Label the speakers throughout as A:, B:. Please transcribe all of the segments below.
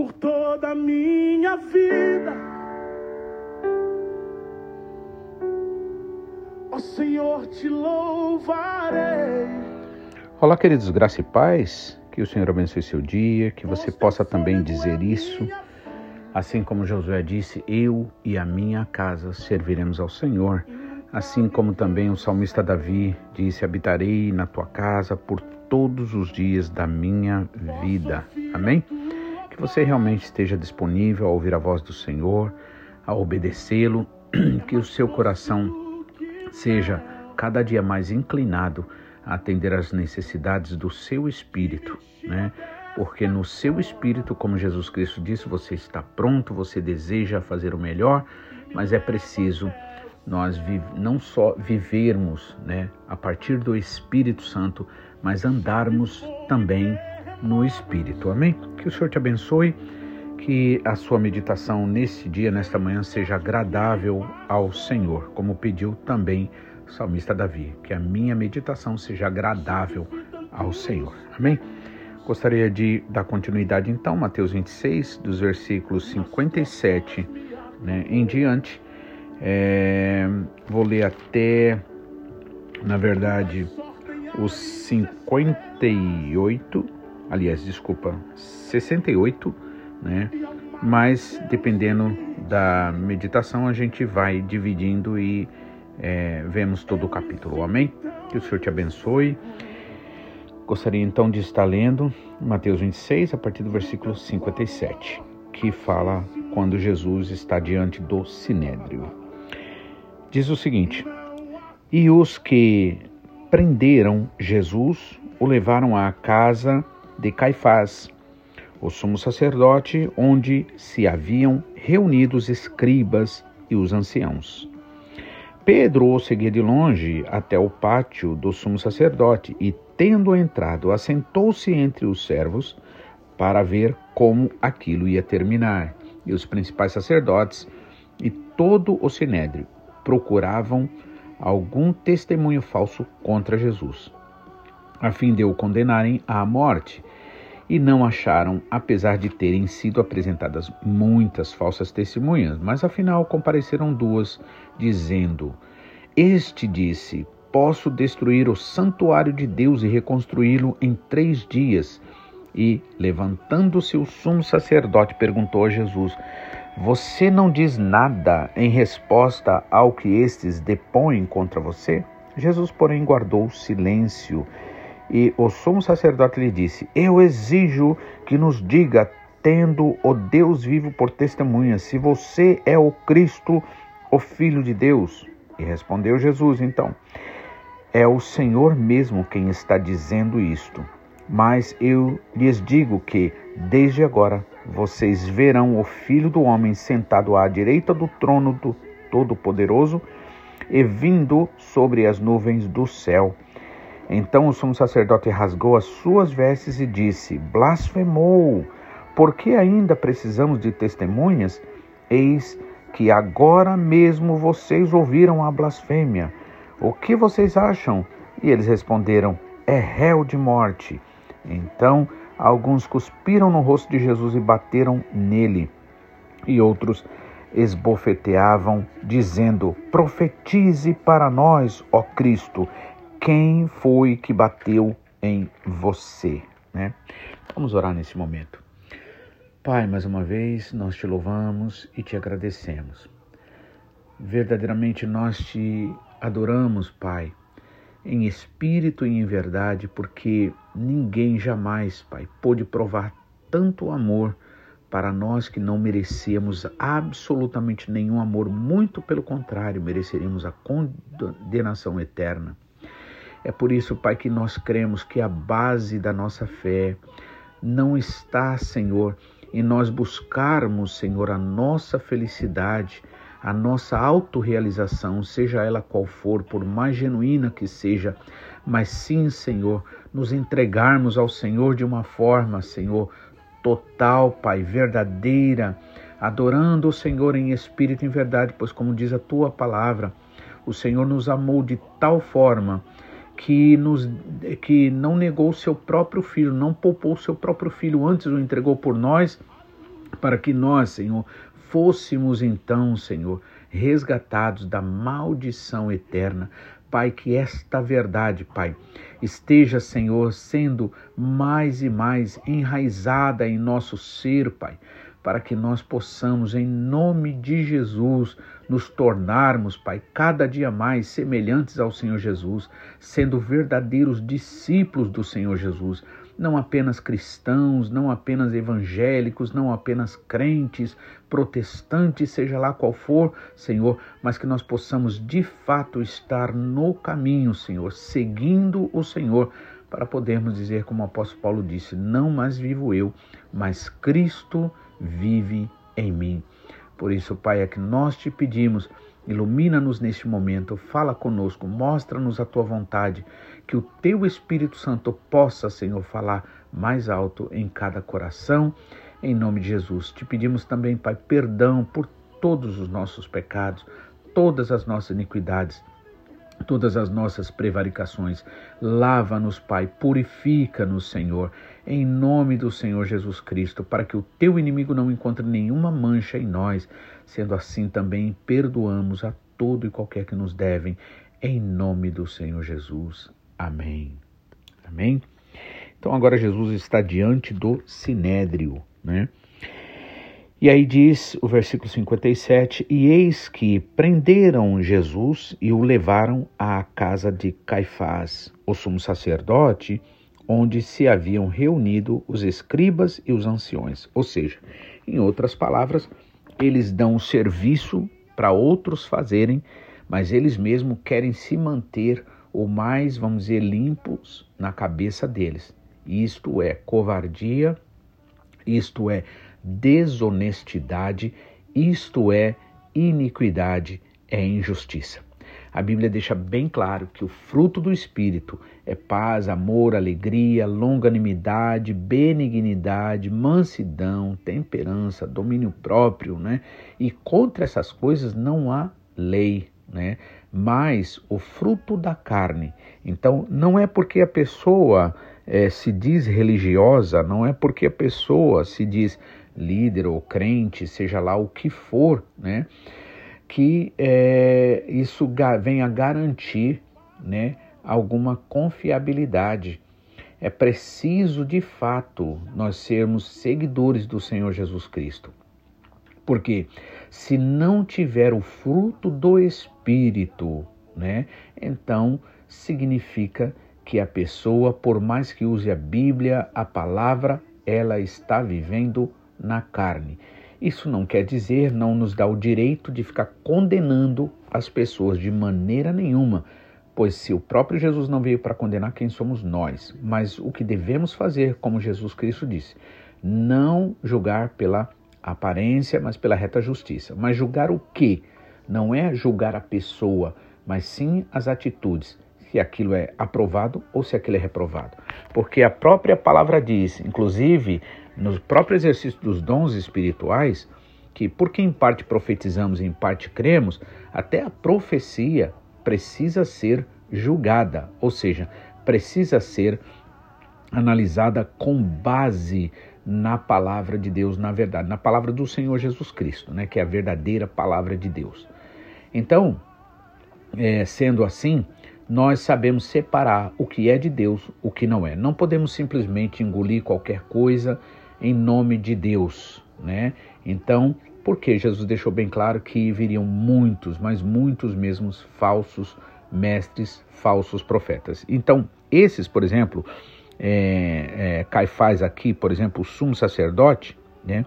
A: por toda a minha vida. Ó Senhor, te louvarei.
B: Olá, queridos, graça e paz. Que o Senhor abençoe seu dia, que você possa também dizer isso. Assim como Josué disse, eu e a minha casa serviremos ao Senhor. Assim como também o salmista Davi disse: Habitarei na tua casa por todos os dias da minha vida. Amém? Que você realmente esteja disponível a ouvir a voz do Senhor, a obedecê-lo, que o seu coração seja cada dia mais inclinado a atender às necessidades do seu espírito, né? Porque no seu espírito, como Jesus Cristo disse, você está pronto, você deseja fazer o melhor, mas é preciso nós não só vivermos né, a partir do Espírito Santo, mas andarmos também no Espírito. Amém? Que o Senhor te abençoe, que a sua meditação nesse dia, nesta manhã, seja agradável ao Senhor, como pediu também o salmista Davi, que a minha meditação seja agradável ao Senhor. Amém? Gostaria de dar continuidade então, Mateus 26, dos versículos 57 né, em diante é, vou ler até, na verdade, os 58, aliás, desculpa, 68, né? Mas dependendo da meditação, a gente vai dividindo e é, vemos todo o capítulo. Amém? Que o Senhor te abençoe. Gostaria então de estar lendo Mateus 26, a partir do versículo 57, que fala quando Jesus está diante do sinédrio diz o seguinte: E os que prenderam Jesus o levaram à casa de Caifás, o sumo sacerdote, onde se haviam reunido os escribas e os anciãos. Pedro o seguia de longe até o pátio do sumo sacerdote e, tendo entrado, assentou-se entre os servos para ver como aquilo ia terminar. E os principais sacerdotes e todo o sinédrio procuravam algum testemunho falso contra Jesus, a fim de o condenarem à morte, e não acharam, apesar de terem sido apresentadas muitas falsas testemunhas, mas afinal compareceram duas, dizendo: Este disse: Posso destruir o santuário de Deus e reconstruí-lo em três dias. E, levantando-se o sumo sacerdote, perguntou a Jesus: você não diz nada em resposta ao que estes depõem contra você? Jesus, porém, guardou silêncio. E o sumo sacerdote lhe disse: Eu exijo que nos diga, tendo o Deus vivo por testemunha, se você é o Cristo, o Filho de Deus. E respondeu Jesus, então: É o Senhor mesmo quem está dizendo isto. Mas eu lhes digo que, desde agora, vocês verão o Filho do Homem sentado à direita do trono do Todo-Poderoso e vindo sobre as nuvens do céu. Então o sumo sacerdote rasgou as suas vestes e disse: Blasfemou! Por que ainda precisamos de testemunhas? Eis que agora mesmo vocês ouviram a blasfêmia. O que vocês acham? E eles responderam: É réu de morte. Então alguns cuspiram no rosto de Jesus e bateram nele, e outros esbofeteavam, dizendo: Profetize para nós, ó Cristo, quem foi que bateu em você? Né? Vamos orar nesse momento. Pai, mais uma vez nós te louvamos e te agradecemos. Verdadeiramente nós te adoramos, Pai, em espírito e em verdade, porque ninguém jamais, Pai, pôde provar tanto amor para nós que não merecíamos absolutamente nenhum amor, muito pelo contrário, mereceríamos a condenação eterna. É por isso, Pai, que nós cremos que a base da nossa fé não está, Senhor, em nós buscarmos, Senhor, a nossa felicidade a nossa autorrealização, seja ela qual for, por mais genuína que seja, mas sim, Senhor, nos entregarmos ao Senhor de uma forma, Senhor, total, Pai, verdadeira, adorando o Senhor em espírito e em verdade, pois, como diz a tua palavra, o Senhor nos amou de tal forma que, nos, que não negou o seu próprio filho, não poupou o seu próprio filho, antes o entregou por nós para que nós, Senhor, fôssemos então, Senhor, resgatados da maldição eterna. Pai, que esta verdade, Pai, esteja, Senhor, sendo mais e mais enraizada em nosso ser, Pai, para que nós possamos, em nome de Jesus, nos tornarmos, Pai, cada dia mais semelhantes ao Senhor Jesus, sendo verdadeiros discípulos do Senhor Jesus não apenas cristãos, não apenas evangélicos, não apenas crentes, protestantes, seja lá qual for, Senhor, mas que nós possamos de fato estar no caminho, Senhor, seguindo o Senhor, para podermos dizer, como o apóstolo Paulo disse: Não mais vivo eu, mas Cristo vive em mim. Por isso, Pai, é que nós te pedimos Ilumina-nos neste momento, fala conosco, mostra-nos a tua vontade, que o teu Espírito Santo possa, Senhor, falar mais alto em cada coração, em nome de Jesus. Te pedimos também, Pai, perdão por todos os nossos pecados, todas as nossas iniquidades todas as nossas prevaricações. Lava-nos, Pai, purifica-nos, Senhor, em nome do Senhor Jesus Cristo, para que o teu inimigo não encontre nenhuma mancha em nós. Sendo assim, também perdoamos a todo e qualquer que nos devem, em nome do Senhor Jesus. Amém. Amém. Então agora Jesus está diante do sinédrio, né? E aí diz o versículo 57: E eis que prenderam Jesus e o levaram à casa de Caifás, o sumo sacerdote, onde se haviam reunido os escribas e os anciões. Ou seja, em outras palavras, eles dão serviço para outros fazerem, mas eles mesmos querem se manter o mais, vamos dizer, limpos na cabeça deles. Isto é covardia, isto é desonestidade, isto é iniquidade, é injustiça. A Bíblia deixa bem claro que o fruto do Espírito é paz, amor, alegria, longanimidade, benignidade, mansidão, temperança, domínio próprio, né? E contra essas coisas não há lei, né? Mas o fruto da carne. Então, não é porque a pessoa é, se diz religiosa, não é porque a pessoa se diz líder ou crente, seja lá o que for, né, que é, isso venha garantir né, alguma confiabilidade. É preciso, de fato, nós sermos seguidores do Senhor Jesus Cristo. Porque se não tiver o fruto do Espírito, né, então significa que a pessoa, por mais que use a Bíblia, a palavra, ela está vivendo na carne. Isso não quer dizer, não nos dá o direito de ficar condenando as pessoas de maneira nenhuma, pois se o próprio Jesus não veio para condenar, quem somos nós? Mas o que devemos fazer, como Jesus Cristo disse, não julgar pela aparência, mas pela reta justiça. Mas julgar o que? Não é julgar a pessoa, mas sim as atitudes, se aquilo é aprovado ou se aquilo é reprovado. Porque a própria palavra diz, inclusive no próprio exercício dos dons espirituais, que porque em parte profetizamos e em parte cremos, até a profecia precisa ser julgada, ou seja, precisa ser analisada com base na palavra de Deus, na verdade, na palavra do Senhor Jesus Cristo, né, que é a verdadeira palavra de Deus. Então, é, sendo assim, nós sabemos separar o que é de Deus, o que não é. Não podemos simplesmente engolir qualquer coisa em nome de Deus, né? Então, porque Jesus deixou bem claro que viriam muitos, mas muitos mesmos falsos mestres, falsos profetas. Então, esses, por exemplo, é, é, Caifás aqui, por exemplo, o sumo sacerdote, né?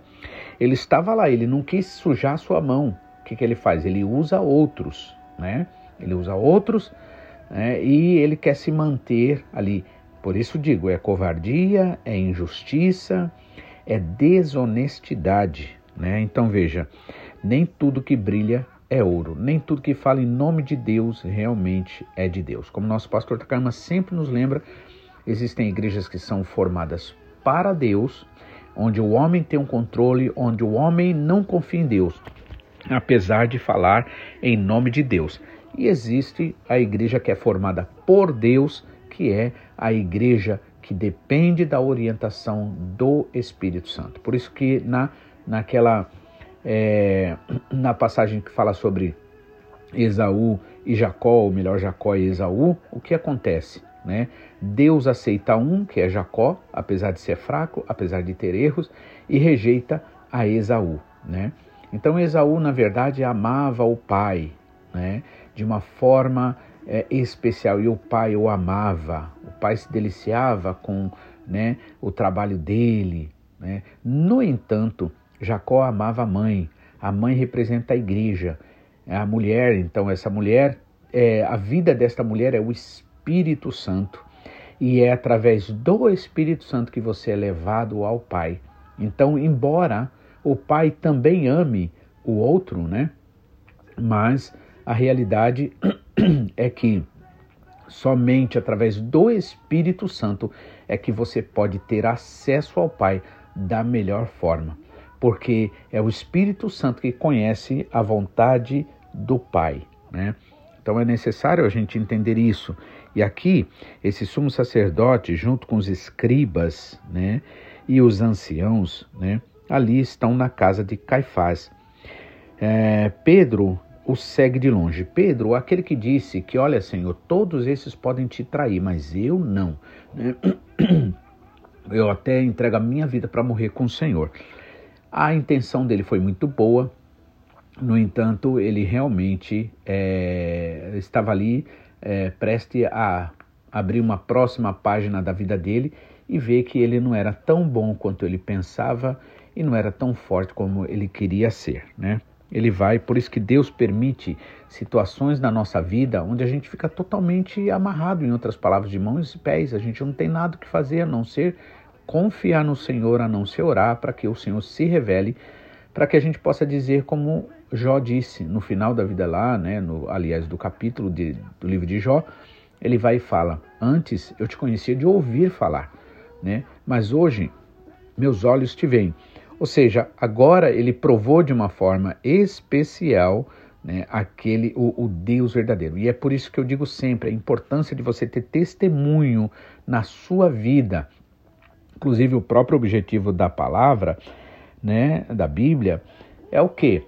B: Ele estava lá, ele não quis sujar sua mão. O que, que ele faz? Ele usa outros, né? Ele usa outros né? e ele quer se manter ali. Por isso digo, é covardia, é injustiça, é desonestidade. Né? Então veja, nem tudo que brilha é ouro, nem tudo que fala em nome de Deus realmente é de Deus. Como nosso pastor Takama sempre nos lembra, existem igrejas que são formadas para Deus, onde o homem tem um controle, onde o homem não confia em Deus, apesar de falar em nome de Deus. E existe a igreja que é formada por Deus, que é a igreja que depende da orientação do Espírito Santo. Por isso que na naquela é, na passagem que fala sobre Esaú e Jacó, ou melhor, Jacó e Esaú, o que acontece? Né? Deus aceita um, que é Jacó, apesar de ser fraco, apesar de ter erros, e rejeita a Esaú. Né? Então Esaú, na verdade, amava o pai né? de uma forma é, especial, e o pai o amava, o pai se deliciava com né, o trabalho dele. Né? No entanto, Jacó amava a mãe, a mãe representa a igreja, a mulher, então essa mulher, é, a vida desta mulher é o Espírito Santo e é através do Espírito Santo que você é levado ao Pai. Então, embora o Pai também ame o outro, né? Mas a realidade é que somente através do Espírito Santo é que você pode ter acesso ao Pai da melhor forma porque é o Espírito Santo que conhece a vontade do Pai, né? Então é necessário a gente entender isso. E aqui, esse sumo sacerdote, junto com os escribas né, e os anciãos, né, ali estão na casa de Caifás. É, Pedro o segue de longe. Pedro, aquele que disse que, olha, Senhor, todos esses podem te trair, mas eu não. Né? Eu até entrego a minha vida para morrer com o Senhor. A intenção dele foi muito boa, no entanto, ele realmente é, estava ali é, preste a abrir uma próxima página da vida dele e ver que ele não era tão bom quanto ele pensava e não era tão forte como ele queria ser, né? Ele vai, por isso que Deus permite situações na nossa vida onde a gente fica totalmente amarrado, em outras palavras, de mãos e pés. A gente não tem nada que fazer a não ser confiar no Senhor, a não se orar, para que o Senhor se revele, para que a gente possa dizer como Jó disse no final da vida lá, né, no, aliás, do capítulo de, do livro de Jó, ele vai e fala: Antes eu te conhecia de ouvir falar, né, mas hoje meus olhos te veem. Ou seja, agora ele provou de uma forma especial né, aquele o, o, Deus verdadeiro. E é por isso que eu digo sempre a importância de você ter testemunho na sua vida, Inclusive, o próprio objetivo da palavra, né, da Bíblia, é o quê?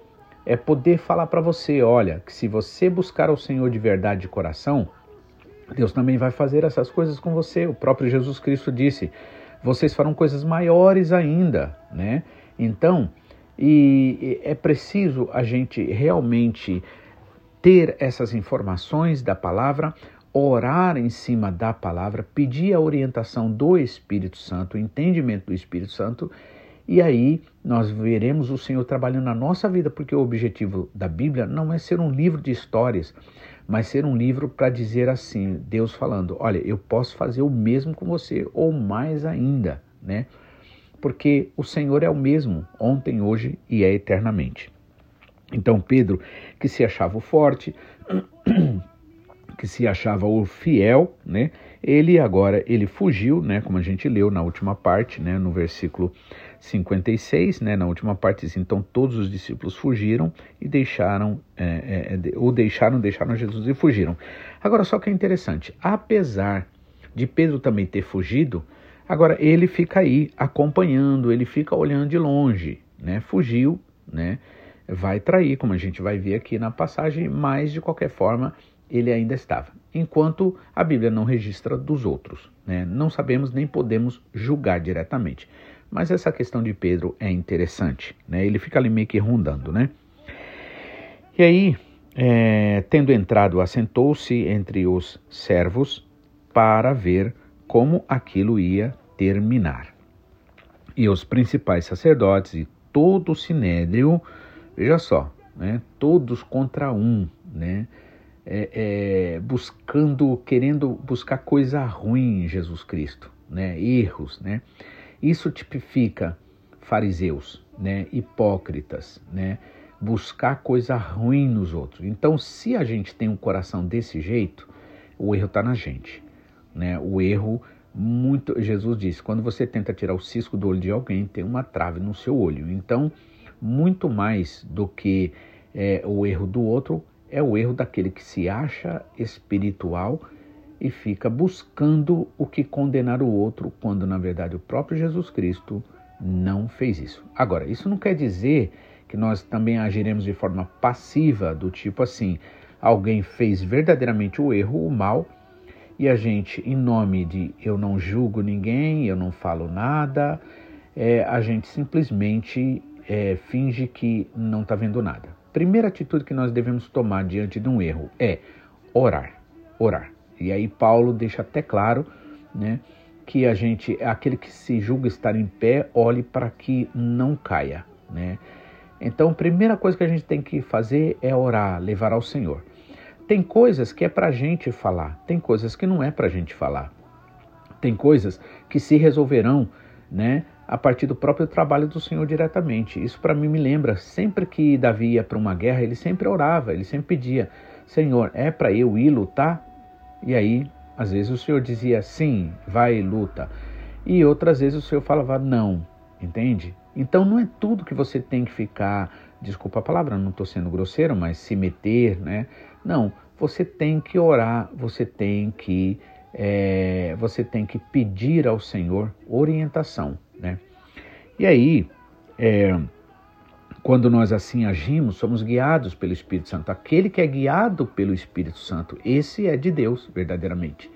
B: É poder falar para você, olha, que se você buscar o Senhor de verdade de coração, Deus também vai fazer essas coisas com você. O próprio Jesus Cristo disse: vocês farão coisas maiores ainda, né? Então, e é preciso a gente realmente ter essas informações da palavra orar em cima da palavra, pedir a orientação do Espírito Santo, o entendimento do Espírito Santo, e aí nós veremos o Senhor trabalhando na nossa vida, porque o objetivo da Bíblia não é ser um livro de histórias, mas ser um livro para dizer assim, Deus falando, olha, eu posso fazer o mesmo com você, ou mais ainda, né? Porque o Senhor é o mesmo, ontem, hoje e é eternamente. Então Pedro, que se achava forte, que se achava o fiel, né? Ele agora ele fugiu, né? Como a gente leu na última parte, né? No versículo 56, né? Na última parte, então todos os discípulos fugiram e deixaram, é, é, ou deixaram, deixaram Jesus e fugiram. Agora só que é interessante, apesar de Pedro também ter fugido, agora ele fica aí acompanhando, ele fica olhando de longe, né? Fugiu, né? Vai trair, como a gente vai ver aqui na passagem, mas de qualquer forma ele ainda estava, enquanto a Bíblia não registra dos outros. Né? Não sabemos nem podemos julgar diretamente. Mas essa questão de Pedro é interessante, né? ele fica ali meio que rondando. Né? E aí, é, tendo entrado, assentou-se entre os servos para ver como aquilo ia terminar. E os principais sacerdotes e todo o sinédrio, veja só, né, todos contra um, né, é, é, buscando, querendo buscar coisa ruim em Jesus Cristo, né? erros. Né? Isso tipifica fariseus, né? hipócritas, né? buscar coisa ruim nos outros. Então, se a gente tem um coração desse jeito, o erro está na gente. Né? O erro, muito. Jesus disse: quando você tenta tirar o cisco do olho de alguém, tem uma trave no seu olho. Então, muito mais do que é, o erro do outro, é o erro daquele que se acha espiritual e fica buscando o que condenar o outro, quando na verdade o próprio Jesus Cristo não fez isso. Agora, isso não quer dizer que nós também agiremos de forma passiva, do tipo assim, alguém fez verdadeiramente o erro, o mal, e a gente, em nome de eu não julgo ninguém, eu não falo nada, é, a gente simplesmente é, finge que não está vendo nada. Primeira atitude que nós devemos tomar diante de um erro é orar, orar. E aí Paulo deixa até claro, né, que a gente, aquele que se julga estar em pé, olhe para que não caia, né? Então, a primeira coisa que a gente tem que fazer é orar, levar ao Senhor. Tem coisas que é para gente falar, tem coisas que não é para gente falar. Tem coisas que se resolverão, né, a partir do próprio trabalho do Senhor diretamente. Isso para mim me lembra, sempre que Davi ia para uma guerra, ele sempre orava, ele sempre pedia: Senhor, é para eu ir lutar? E aí, às vezes o Senhor dizia sim, vai e luta. E outras vezes o Senhor falava não, entende? Então não é tudo que você tem que ficar, desculpa a palavra, não estou sendo grosseiro, mas se meter, né? Não, você tem que orar, você tem que é, você tem que pedir ao Senhor orientação, né? E aí, é, quando nós assim agimos, somos guiados pelo Espírito Santo. Aquele que é guiado pelo Espírito Santo, esse é de Deus, verdadeiramente.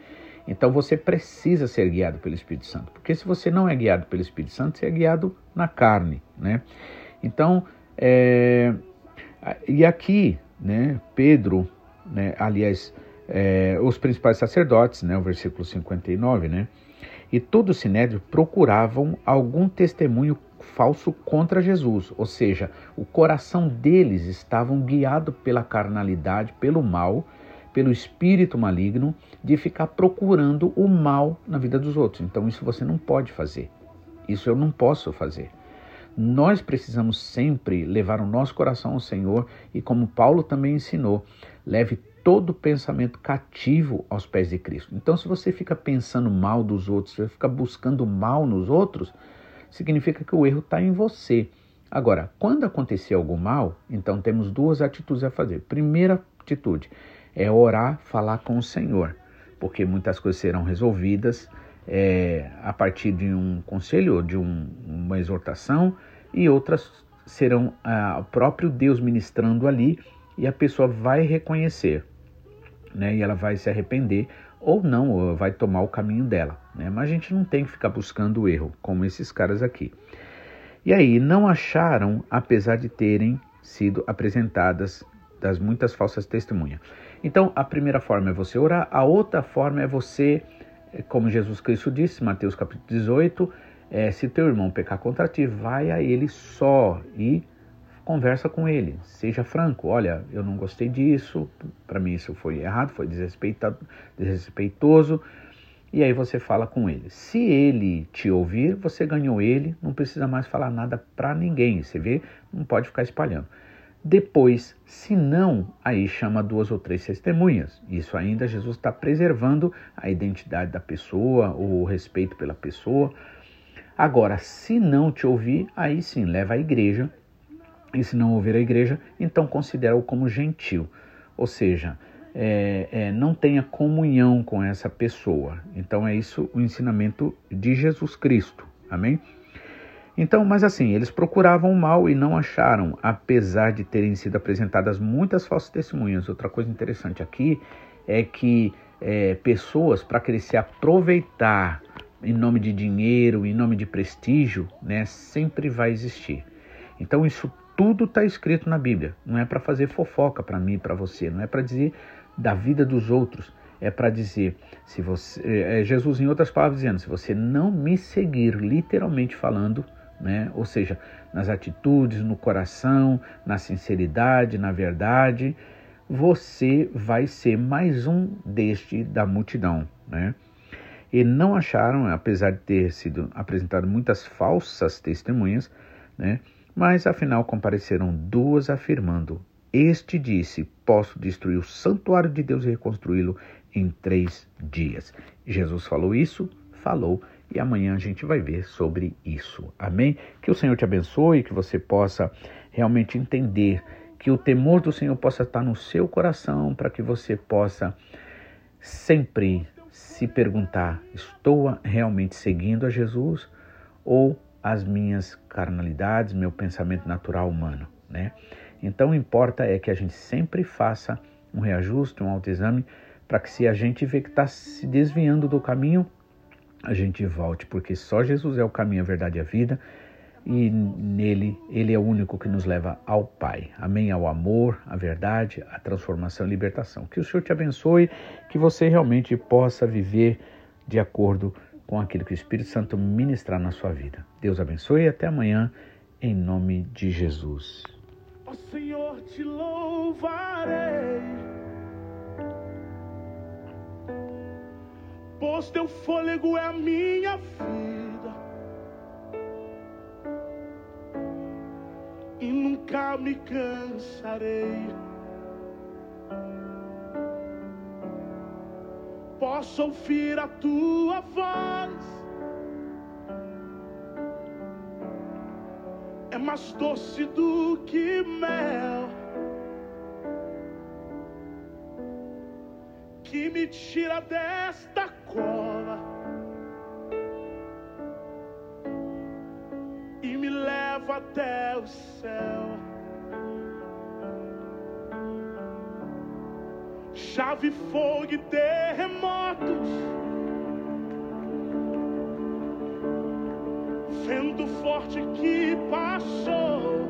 B: Então você precisa ser guiado pelo Espírito Santo, porque se você não é guiado pelo Espírito Santo, você é guiado na carne, né? Então, é, e aqui, né, Pedro, né, aliás, é, os principais sacerdotes, né, o versículo 59, né, e todo o sinédrio procuravam algum testemunho falso contra Jesus, ou seja, o coração deles estavam guiado pela carnalidade, pelo mal, pelo espírito maligno de ficar procurando o mal na vida dos outros. Então isso você não pode fazer. Isso eu não posso fazer. Nós precisamos sempre levar o nosso coração ao Senhor e como Paulo também ensinou, leve todo pensamento cativo aos pés de Cristo. Então, se você fica pensando mal dos outros, se você fica buscando mal nos outros, significa que o erro está em você. Agora, quando acontecer algum mal, então temos duas atitudes a fazer. Primeira atitude é orar, falar com o Senhor, porque muitas coisas serão resolvidas é, a partir de um conselho, de um, uma exortação, e outras serão ah, o próprio Deus ministrando ali e a pessoa vai reconhecer, né? E ela vai se arrepender ou não, ou vai tomar o caminho dela, né? Mas a gente não tem que ficar buscando o erro, como esses caras aqui. E aí, não acharam, apesar de terem sido apresentadas das muitas falsas testemunhas. Então, a primeira forma é você orar, a outra forma é você, como Jesus Cristo disse, Mateus capítulo 18, é, se teu irmão pecar contra ti, vai a ele só e conversa com ele, seja franco, olha, eu não gostei disso, para mim isso foi errado, foi desrespeitoso, e aí você fala com ele. Se ele te ouvir, você ganhou ele, não precisa mais falar nada para ninguém, você vê, não pode ficar espalhando. Depois, se não, aí chama duas ou três testemunhas. Isso ainda Jesus está preservando a identidade da pessoa, o respeito pela pessoa. Agora, se não te ouvir, aí sim, leva à igreja. E se não ouvir a igreja, então considera-o como gentil. Ou seja, é, é, não tenha comunhão com essa pessoa. Então é isso o ensinamento de Jesus Cristo. Amém? Então, mas assim, eles procuravam o mal e não acharam, apesar de terem sido apresentadas muitas falsas testemunhas. Outra coisa interessante aqui é que é, pessoas, para querer se aproveitar em nome de dinheiro, em nome de prestígio, né, sempre vai existir. Então, isso tudo está escrito na Bíblia. Não é para fazer fofoca para mim, para você. Não é para dizer da vida dos outros. É para dizer, se você, é, é Jesus em outras palavras dizendo, se você não me seguir, literalmente falando, né? Ou seja, nas atitudes, no coração, na sinceridade, na verdade, você vai ser mais um deste da multidão, né? E não acharam, apesar de ter sido apresentado muitas falsas testemunhas, né? Mas afinal compareceram duas afirmando: Este disse: Posso destruir o santuário de Deus e reconstruí-lo em três dias. Jesus falou isso, falou e amanhã a gente vai ver sobre isso. Amém? Que o Senhor te abençoe, que você possa realmente entender, que o temor do Senhor possa estar no seu coração, para que você possa sempre se perguntar: estou realmente seguindo a Jesus ou as minhas carnalidades, meu pensamento natural humano, né? Então, importa é que a gente sempre faça um reajuste, um autoexame, para que se a gente vê que está se desviando do caminho, a gente volte, porque só Jesus é o caminho, a verdade e a vida, e nele, ele é o único que nos leva ao Pai. Amém? Ao amor, à verdade, à transformação e libertação. Que o Senhor te abençoe, que você realmente possa viver de acordo com aquilo que o Espírito Santo ministrar na sua vida. Deus abençoe e até amanhã, em nome de Jesus.
A: Ó Senhor, te louvarei. Pois teu fôlego é a minha vida. Nunca me cansarei. Posso ouvir a tua voz. é mais doce do que mel, que me tira desta cova leva até o céu. Chave, fogo e terremotos. vento forte que passou.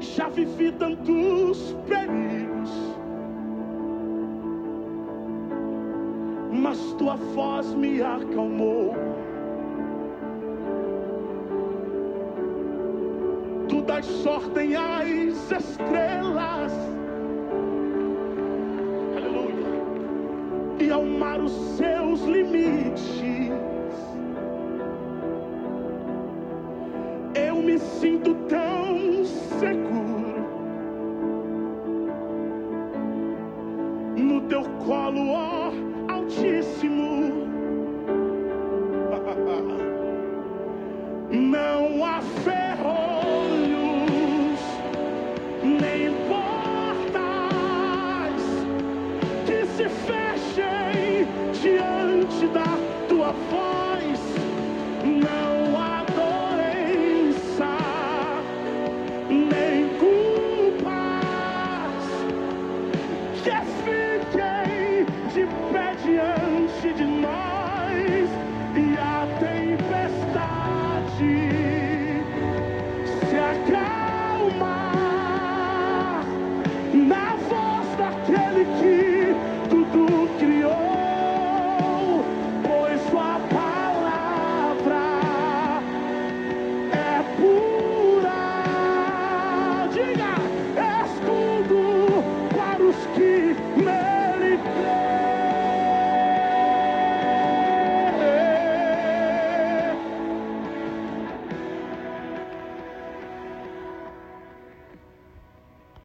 A: Já vivi tantos perigos, mas tua voz me acalmou. Tu das sorte às estrelas. e ao mar os seus limites. Eu me sinto Yes,